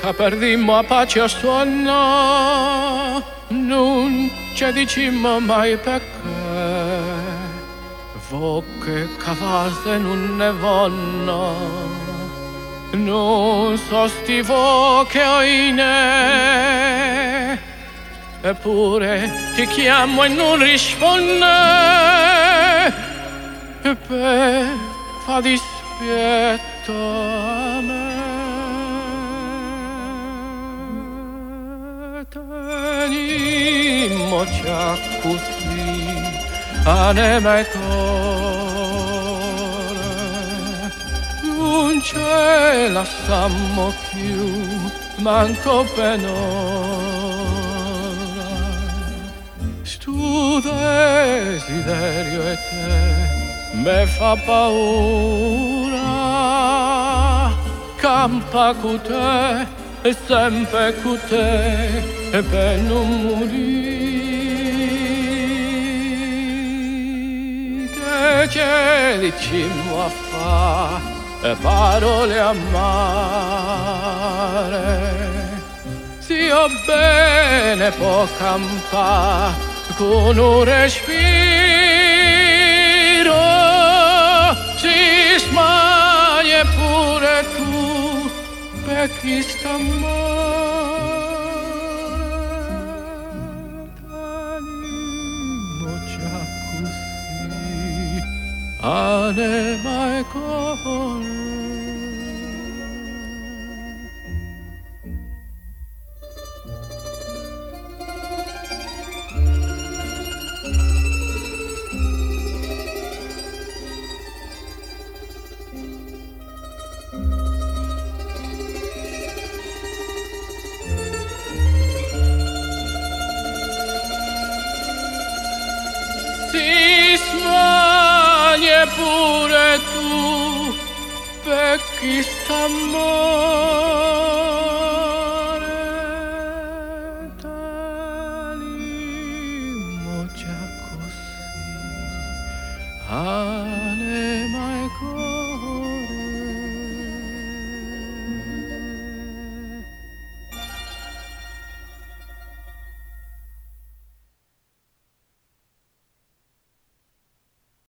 che perdimmo pace a suona, non ci dicimmo mai perché. Vocche cavaste non ne vanno, non so sti che ho in Eppure ti chiamo e non risponde, e per fa dispietto a me. Tenimmoci così, anima e cuore, non ce la sammo più, manco per noi. Stu desiderio e te me fa paura campa cu te sempre cu te e per non morire che ce dicimmo a fa e parole amare. Si ho bene può campare con un respiro chi sta già così anima e cuore pure tu pecchis amore tali mogia così anima e cor